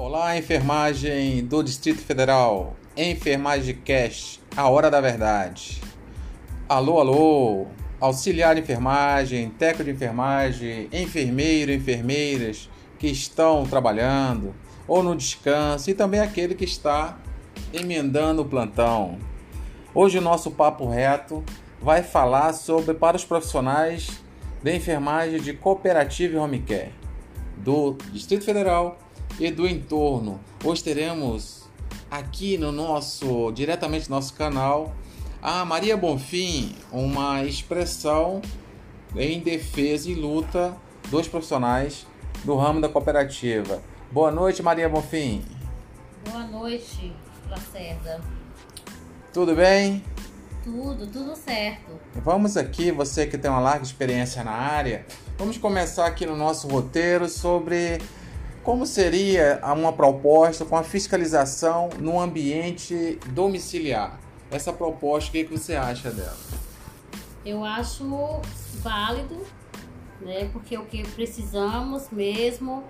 Olá, enfermagem do Distrito Federal, Enfermagem Cash, a hora da verdade. Alô, alô, auxiliar de enfermagem, técnico de enfermagem, enfermeiro, enfermeiras que estão trabalhando ou no descanso e também aquele que está emendando o plantão. Hoje o nosso papo reto vai falar sobre para os profissionais de enfermagem de cooperativa e home care do Distrito Federal e do entorno. Hoje teremos aqui no nosso, diretamente no nosso canal, a Maria Bonfim, uma expressão em defesa e luta dos profissionais do ramo da cooperativa. Boa noite, Maria Bonfim. Boa noite, Lacerda. Tudo bem? Tudo, tudo certo. Vamos aqui, você que tem uma larga experiência na área, vamos começar aqui no nosso roteiro sobre como seria uma proposta com a fiscalização no ambiente domiciliar? Essa proposta, o que, você acha dela? Eu acho válido, né? Porque o que precisamos mesmo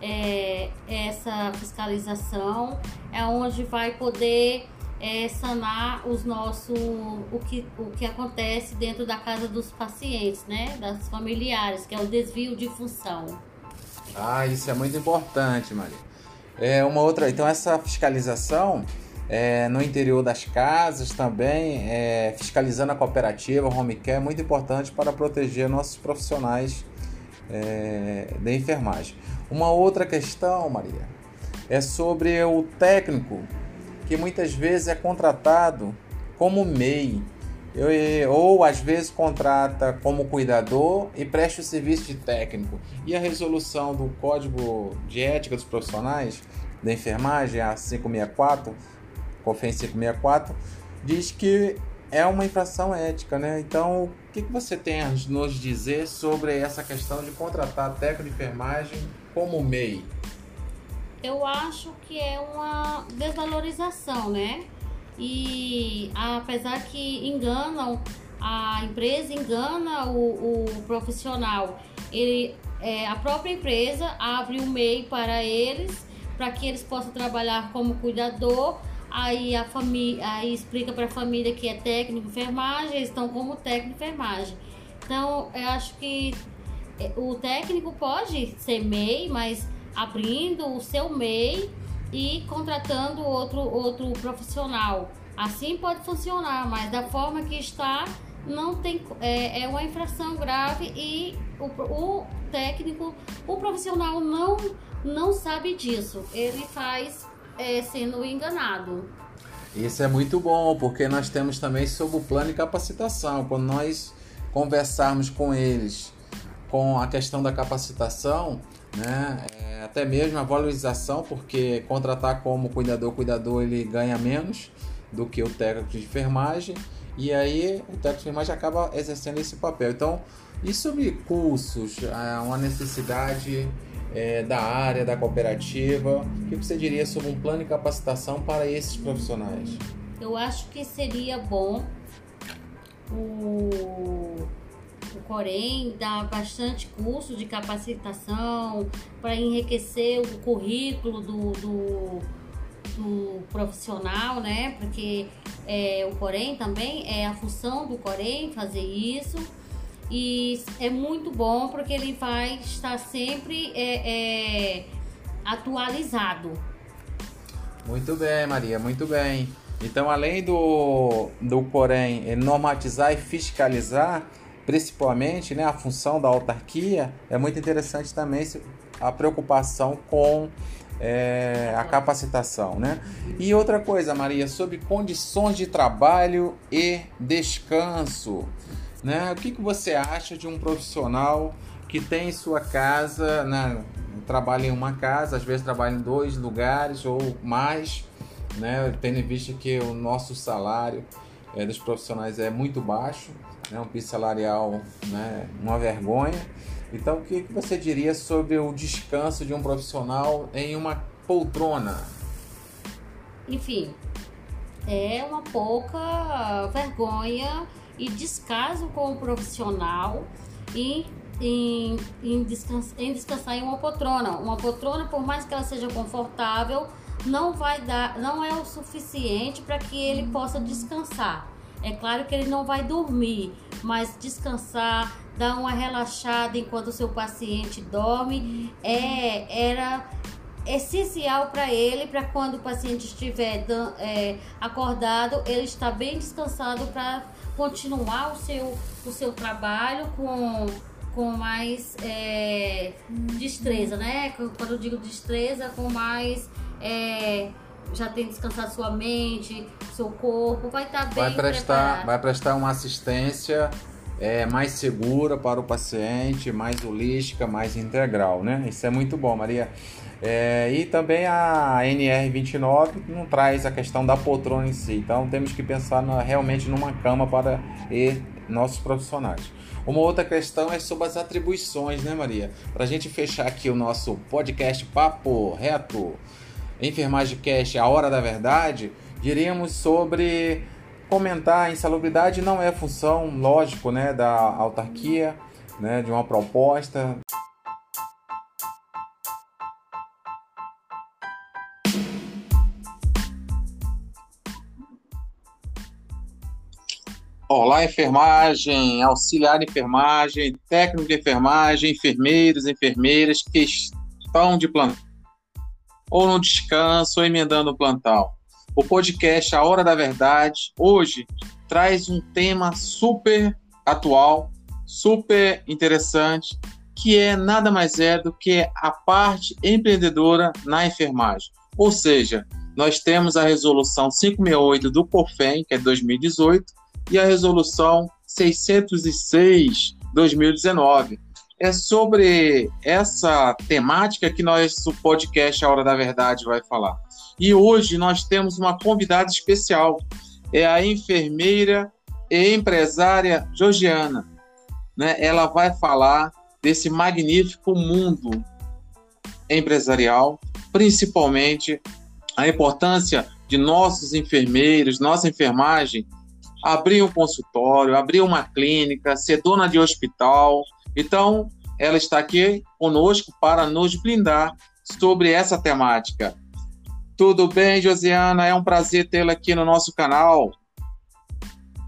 é essa fiscalização, é onde vai poder é, sanar os nossos o que, o que acontece dentro da casa dos pacientes, né? Das familiares, que é o desvio de função. Ah, isso é muito importante, Maria. É uma outra. Então essa fiscalização é, no interior das casas também, é, fiscalizando a cooperativa, home care, é muito importante para proteger nossos profissionais é, da enfermagem. Uma outra questão, Maria, é sobre o técnico que muitas vezes é contratado como MEI eu, ou às vezes contrata como cuidador e presta o serviço de técnico. E a resolução do Código de Ética dos Profissionais da Enfermagem, a 564, COFEN 564, diz que é uma infração ética, né? Então, o que, que você tem a nos dizer sobre essa questão de contratar técnico de enfermagem como MEI? Eu acho que é uma desvalorização, né? E apesar que enganam a empresa engana o, o profissional. Ele é, a própria empresa abre um MEI para eles para que eles possam trabalhar como cuidador. Aí a família aí explica para a família que é técnico enfermagem eles estão como técnico enfermagem. Então eu acho que é, o técnico pode ser MEI mas abrindo o seu MEI e contratando outro, outro profissional. Assim pode funcionar, mas da forma que está, não tem é, é uma infração grave e o, o técnico, o profissional não, não sabe disso. Ele faz é, sendo enganado. Isso é muito bom, porque nós temos também sobre o plano de capacitação. Quando nós conversarmos com eles com a questão da capacitação, né? Até mesmo a valorização, porque contratar como cuidador, cuidador ele ganha menos do que o técnico de enfermagem e aí o técnico de enfermagem acaba exercendo esse papel. Então, e sobre cursos, é uma necessidade é, da área, da cooperativa, o que você diria sobre um plano de capacitação para esses profissionais? Eu acho que seria bom o o Corém dá bastante curso de capacitação para enriquecer o currículo do, do, do, profissional, né? Porque é, o Corém também é a função do Corém fazer isso. E é muito bom porque ele vai estar sempre é, é, atualizado. Muito bem, Maria, muito bem. Então, além do, do Corém normatizar e fiscalizar, principalmente né, a função da autarquia, é muito interessante também a preocupação com é, a capacitação. Né? E outra coisa, Maria, sobre condições de trabalho e descanso. Né? O que, que você acha de um profissional que tem sua casa, né, trabalha em uma casa, às vezes trabalha em dois lugares ou mais, né, tendo em vista que o nosso salário é, dos profissionais é muito baixo né, um piso salarial, né, uma vergonha. Então, o que você diria sobre o descanso de um profissional em uma poltrona? Enfim, é uma pouca vergonha e descaso com o profissional em em, em, em descansar em uma poltrona. Uma poltrona, por mais que ela seja confortável, não vai dar, não é o suficiente para que ele possa descansar. É claro que ele não vai dormir, mas descansar, dar uma relaxada enquanto o seu paciente dorme, é, era essencial para ele, para quando o paciente estiver é, acordado, ele está bem descansado para continuar o seu, o seu trabalho com, com mais é, destreza, né? Quando eu digo destreza, com mais. É, já tem descansado sua mente, seu corpo, vai estar tá bem vai prestar, preparado. Vai prestar uma assistência é, mais segura para o paciente, mais holística, mais integral, né? Isso é muito bom, Maria. É, e também a NR29 não traz a questão da poltrona em si, então temos que pensar na, realmente numa cama para e, nossos profissionais. Uma outra questão é sobre as atribuições, né, Maria? Para a gente fechar aqui o nosso podcast Papo Reto, Enfermagem Cast, a Hora da Verdade, diríamos sobre comentar insalubridade não é função, lógico, né, da autarquia, né, de uma proposta. Olá, enfermagem, auxiliar de enfermagem, técnico de enfermagem, enfermeiros, enfermeiras que estão de plantão, ou no descanso, ou emendando o plantão. O podcast A Hora da Verdade, hoje, traz um tema super atual, super interessante, que é nada mais é do que a parte empreendedora na enfermagem. Ou seja, nós temos a resolução 568 do COFEM, que é de 2018, e a resolução 606 2019. É sobre essa temática que o podcast A Hora da Verdade, vai falar. E hoje nós temos uma convidada especial, é a enfermeira e empresária Georgiana. Né? Ela vai falar desse magnífico mundo empresarial, principalmente a importância de nossos enfermeiros, nossa enfermagem abrir um consultório, abrir uma clínica, ser dona de hospital. Então, ela está aqui conosco para nos blindar sobre essa temática. Tudo bem, Josiana? É um prazer tê-la aqui no nosso canal.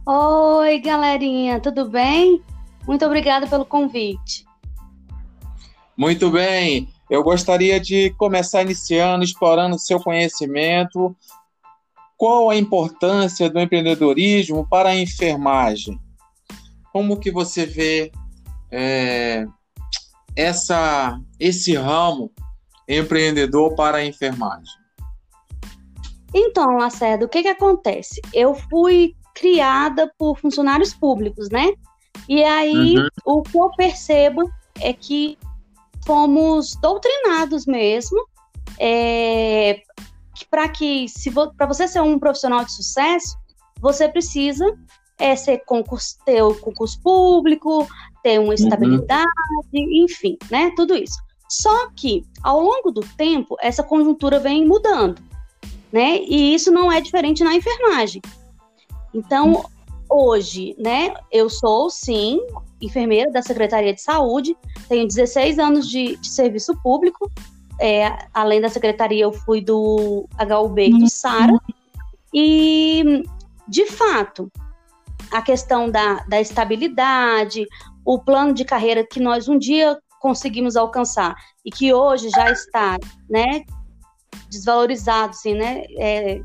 Oi, galerinha, tudo bem? Muito obrigada pelo convite. Muito bem. Eu gostaria de começar iniciando, explorando seu conhecimento qual a importância do empreendedorismo para a enfermagem? Como que você vê é, essa, esse ramo empreendedor para a enfermagem? Então, Lacerda, o que, que acontece? Eu fui criada por funcionários públicos, né? E aí, uhum. o que eu percebo é que fomos doutrinados mesmo é, para que, se vo, para você ser um profissional de sucesso, você precisa é, ser concurso, ter o concurso público, ter uma uhum. estabilidade, uhum. enfim, né? Tudo isso. Só que, ao longo do tempo, essa conjuntura vem mudando, né? E isso não é diferente na enfermagem. Então, hoje, né, eu sou, sim, enfermeira da Secretaria de Saúde, tenho 16 anos de, de serviço público, é, além da secretaria, eu fui do HUB e do SARA. E, de fato, a questão da, da estabilidade, o plano de carreira que nós um dia conseguimos alcançar e que hoje já está, né, desvalorizado, assim, né, é,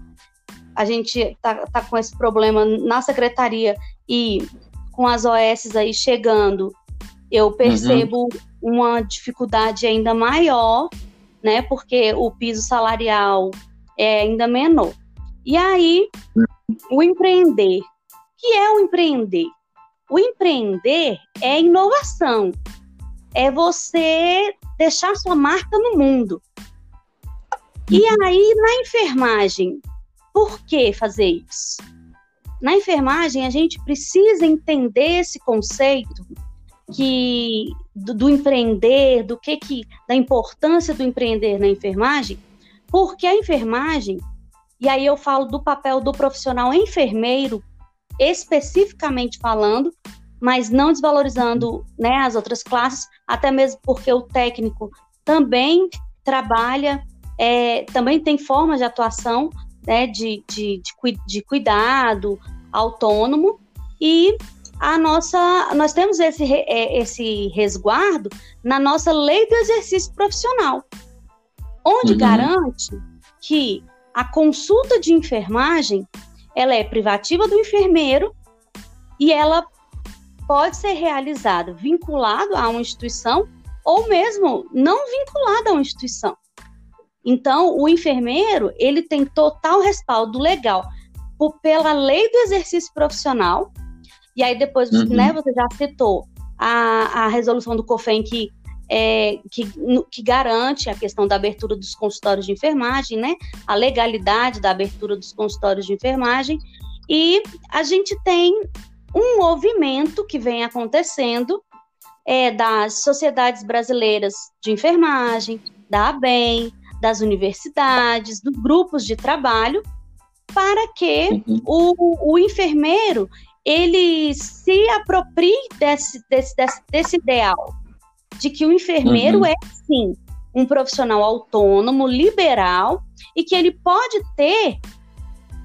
a gente tá, tá com esse problema na secretaria e com as OS aí chegando, eu percebo uhum. uma dificuldade ainda maior né? Porque o piso salarial é ainda menor. E aí, o empreender. O que é o empreender? O empreender é inovação. É você deixar sua marca no mundo. E uhum. aí, na enfermagem, por que fazer isso? Na enfermagem, a gente precisa entender esse conceito que do, do, empreender, do que que da importância do empreender na enfermagem, porque a enfermagem, e aí eu falo do papel do profissional enfermeiro, especificamente falando, mas não desvalorizando né, as outras classes, até mesmo porque o técnico também trabalha, é, também tem formas de atuação né, de, de, de, de cuidado autônomo e a nossa, nós temos esse, é, esse resguardo na nossa lei do exercício profissional, onde uhum. garante que a consulta de enfermagem ela é privativa do enfermeiro e ela pode ser realizada vinculado a uma instituição ou mesmo não vinculado a uma instituição. Então, o enfermeiro, ele tem total respaldo legal por, pela lei do exercício profissional, e aí depois, uhum. né, você já citou a, a resolução do COFEM que, é, que, que garante a questão da abertura dos consultórios de enfermagem, né, a legalidade da abertura dos consultórios de enfermagem, e a gente tem um movimento que vem acontecendo é, das sociedades brasileiras de enfermagem, da ABEM, das universidades, dos grupos de trabalho, para que uhum. o, o enfermeiro ele se aproprie desse, desse, desse, desse ideal de que o enfermeiro uhum. é sim um profissional autônomo, liberal e que ele pode ter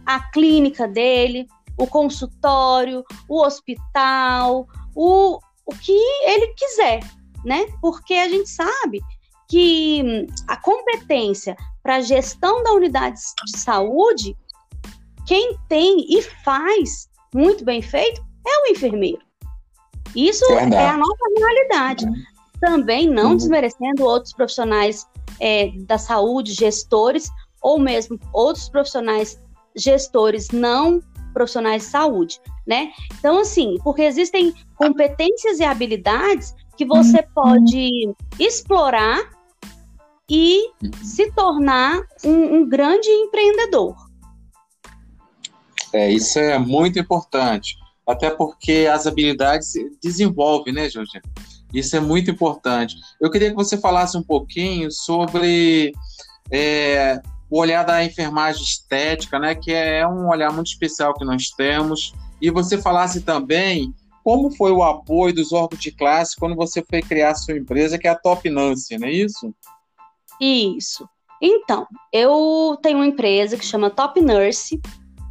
a clínica dele, o consultório, o hospital, o, o que ele quiser, né? Porque a gente sabe que hum, a competência para gestão da unidade de saúde, quem tem e faz muito bem feito é o enfermeiro. Isso é, é a nossa realidade. Também não uhum. desmerecendo outros profissionais é, da saúde, gestores, ou mesmo outros profissionais gestores não profissionais de saúde, né? Então, assim, porque existem competências e habilidades que você uhum. pode explorar e se tornar um, um grande empreendedor. É, isso é muito importante, até porque as habilidades desenvolvem, né, Jorge? Isso é muito importante. Eu queria que você falasse um pouquinho sobre é, o olhar da enfermagem estética, né, que é um olhar muito especial que nós temos, e você falasse também como foi o apoio dos órgãos de classe quando você foi criar a sua empresa, que é a Top Nance, não é isso? Isso. Então, eu tenho uma empresa que chama Top Nurse,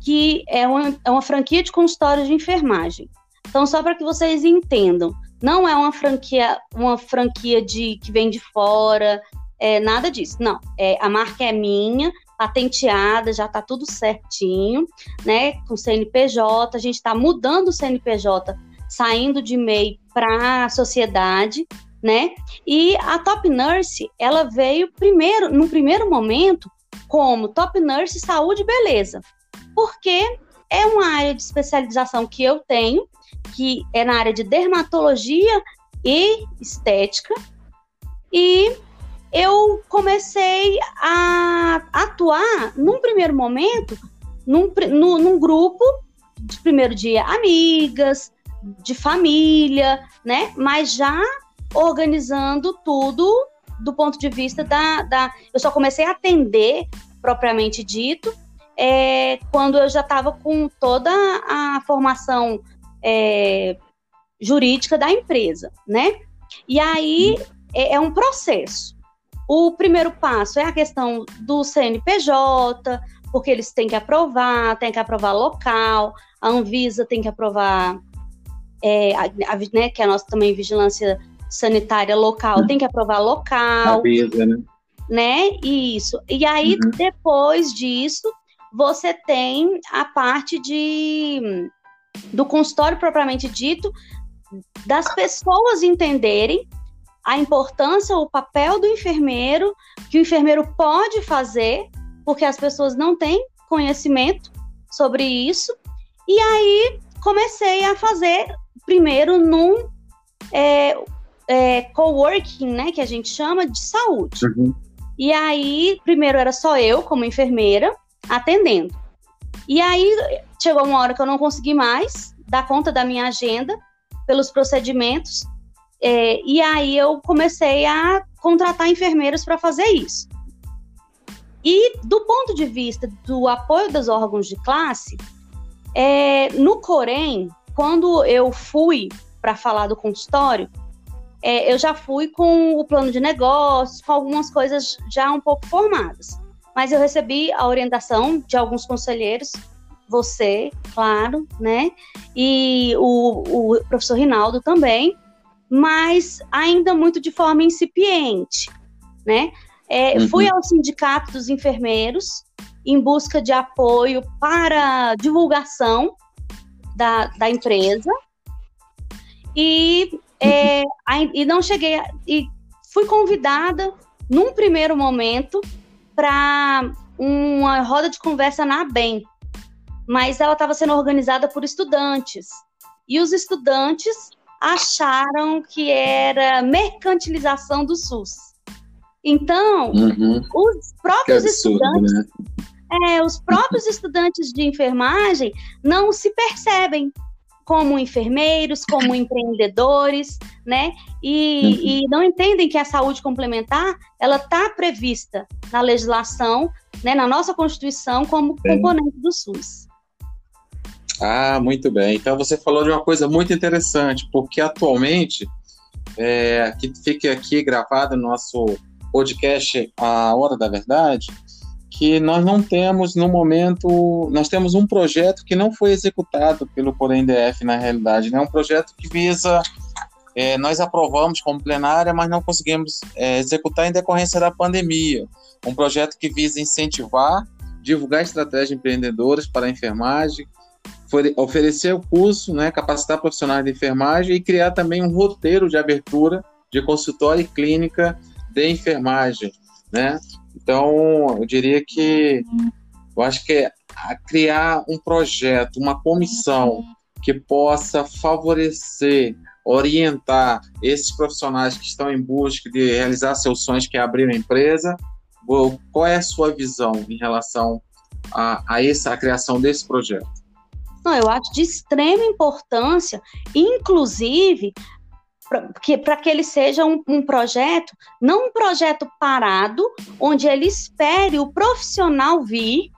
que é uma, é uma franquia de consultório de enfermagem. Então, só para que vocês entendam, não é uma franquia, uma franquia de que vem de fora, é, nada disso. Não, é, a marca é minha, patenteada, já está tudo certinho, né? Com CNPJ, a gente está mudando o CNPJ, saindo de MEI para a sociedade, né? E a Top Nurse, ela veio primeiro, no primeiro momento, como Top Nurse Saúde e Beleza, porque é uma área de especialização que eu tenho, que é na área de dermatologia e estética, e eu comecei a atuar, num primeiro momento, num, num, num grupo de primeiro dia amigas, de família, né? Mas já organizando tudo do ponto de vista da. da eu só comecei a atender, propriamente dito, é, quando eu já estava com toda a formação é, jurídica da empresa, né? E aí é, é um processo. O primeiro passo é a questão do CNPJ, porque eles têm que aprovar, tem que aprovar local, a Anvisa tem que aprovar, é, a, a, né, que é a nossa também vigilância sanitária local, tem que aprovar local. Avisa, né? Né? Isso. E aí, uhum. depois disso, você tem a parte de do consultório propriamente dito, das pessoas entenderem a importância, o papel do enfermeiro, que o enfermeiro pode fazer, porque as pessoas não têm conhecimento sobre isso. E aí comecei a fazer primeiro num é, é, coworking, né, que a gente chama de saúde. Uhum. E aí, primeiro era só eu como enfermeira atendendo. E aí chegou uma hora que eu não consegui mais dar conta da minha agenda pelos procedimentos é, e aí eu comecei a contratar enfermeiros para fazer isso. E do ponto de vista do apoio dos órgãos de classe, é, no Corém, quando eu fui para falar do consultório, é, eu já fui com o plano de negócios, com algumas coisas já um pouco formadas. Mas eu recebi a orientação de alguns conselheiros, você, claro, né? E o, o professor Rinaldo também, mas ainda muito de forma incipiente, né? É, uhum. Fui ao sindicato dos enfermeiros em busca de apoio para divulgação da, da empresa e, é, e não cheguei e fui convidada num primeiro momento para uma roda de conversa na ABEM, mas ela estava sendo organizada por estudantes e os estudantes acharam que era mercantilização do SUS. Então, uhum. os próprios absurdo, estudantes, né? é, os próprios estudantes de enfermagem não se percebem como enfermeiros, como empreendedores, né? E, uhum. e, não entendem que a saúde complementar ela está prevista na legislação, né, na nossa Constituição, como componente do SUS. Ah, muito bem. Então você falou de uma coisa muito interessante, porque atualmente, é, que fica aqui gravado no nosso podcast A Hora da Verdade, que nós não temos no momento, nós temos um projeto que não foi executado pelo PoremDF na realidade, né? Um projeto que visa, é, nós aprovamos como plenária, mas não conseguimos é, executar em decorrência da pandemia. Um projeto que visa incentivar, divulgar estratégias empreendedoras para a enfermagem, oferecer o curso, né, capacitar profissionais de enfermagem e criar também um roteiro de abertura de consultório e clínica de enfermagem, né? Então, eu diria que eu acho que é criar um projeto, uma comissão que possa favorecer, orientar esses profissionais que estão em busca de realizar seus sonhos, que é abrir uma empresa. Qual é a sua visão em relação a, a essa a criação desse projeto? Não, eu acho de extrema importância, inclusive para que, ele seja um, um, projeto, não um projeto parado, onde ele espere o profissional vir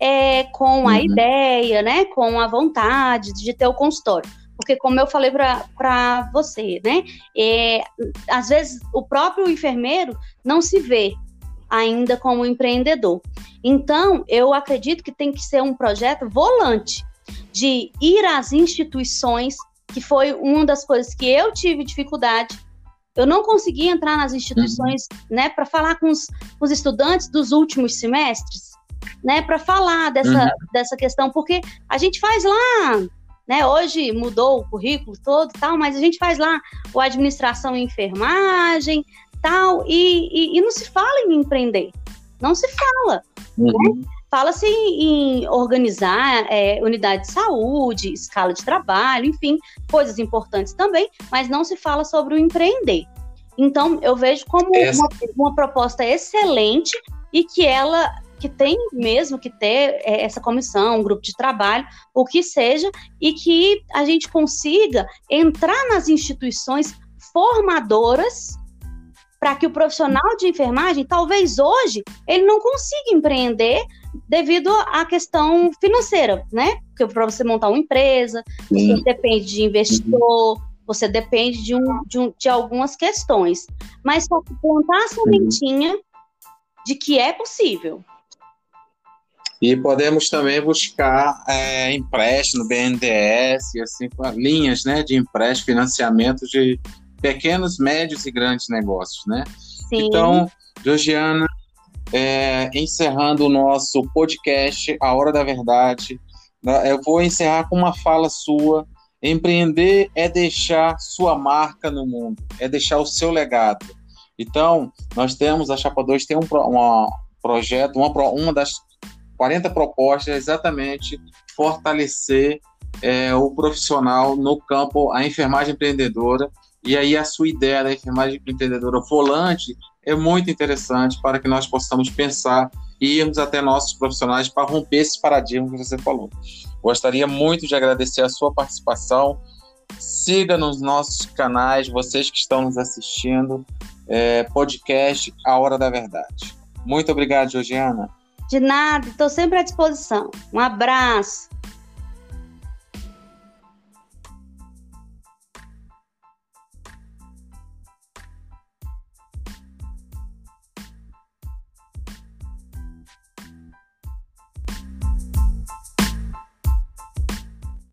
é, com a uhum. ideia, né, com a vontade de ter o consultório. Porque, como eu falei para você, né, é, às vezes o próprio enfermeiro não se vê ainda como empreendedor. Então, eu acredito que tem que ser um projeto volante, de ir às instituições, que foi uma das coisas que eu tive dificuldade. Eu não consegui entrar nas instituições, uhum. né, para falar com os, com os, estudantes dos últimos semestres, né, para falar dessa, uhum. dessa questão, porque a gente faz lá, né, hoje mudou o currículo todo tal, mas a gente faz lá o administração e enfermagem, tal, e, e, e não se fala em empreender, não se fala, né? uhum. né? Fala-se em organizar é, unidade de saúde, escala de trabalho, enfim, coisas importantes também, mas não se fala sobre o empreender. Então, eu vejo como uma, uma, proposta excelente e que ela que tem mesmo que ter é, essa comissão, um grupo de trabalho, o que seja, e que a gente consiga entrar nas instituições formadoras para que o profissional de enfermagem, talvez hoje, ele não consiga empreender devido à questão financeira, né? Porque para você montar uma empresa, Sim. você depende de investidor, você depende de, um, de, um, de algumas questões. Mas só plantar a sementinha de que é possível. E podemos também buscar é, empréstimo, BNDES, e assim, linhas né, de empréstimo, financiamento de pequenos, médios e grandes negócios, né? Sim. Então, Georgiana, é, encerrando o nosso podcast, A Hora da Verdade, né, eu vou encerrar com uma fala sua. Empreender é deixar sua marca no mundo, é deixar o seu legado. Então, nós temos, a Chapa 2 tem um uma projeto, uma, uma das 40 propostas é exatamente fortalecer é, o profissional no campo, a enfermagem empreendedora, e aí a sua ideia da enfermagem empreendedora volante é muito interessante para que nós possamos pensar e irmos até nossos profissionais para romper esse paradigma que você falou. Gostaria muito de agradecer a sua participação. Siga nos nossos canais, vocês que estão nos assistindo, é, podcast A Hora da Verdade. Muito obrigado, Georgiana. De nada, estou sempre à disposição. Um abraço.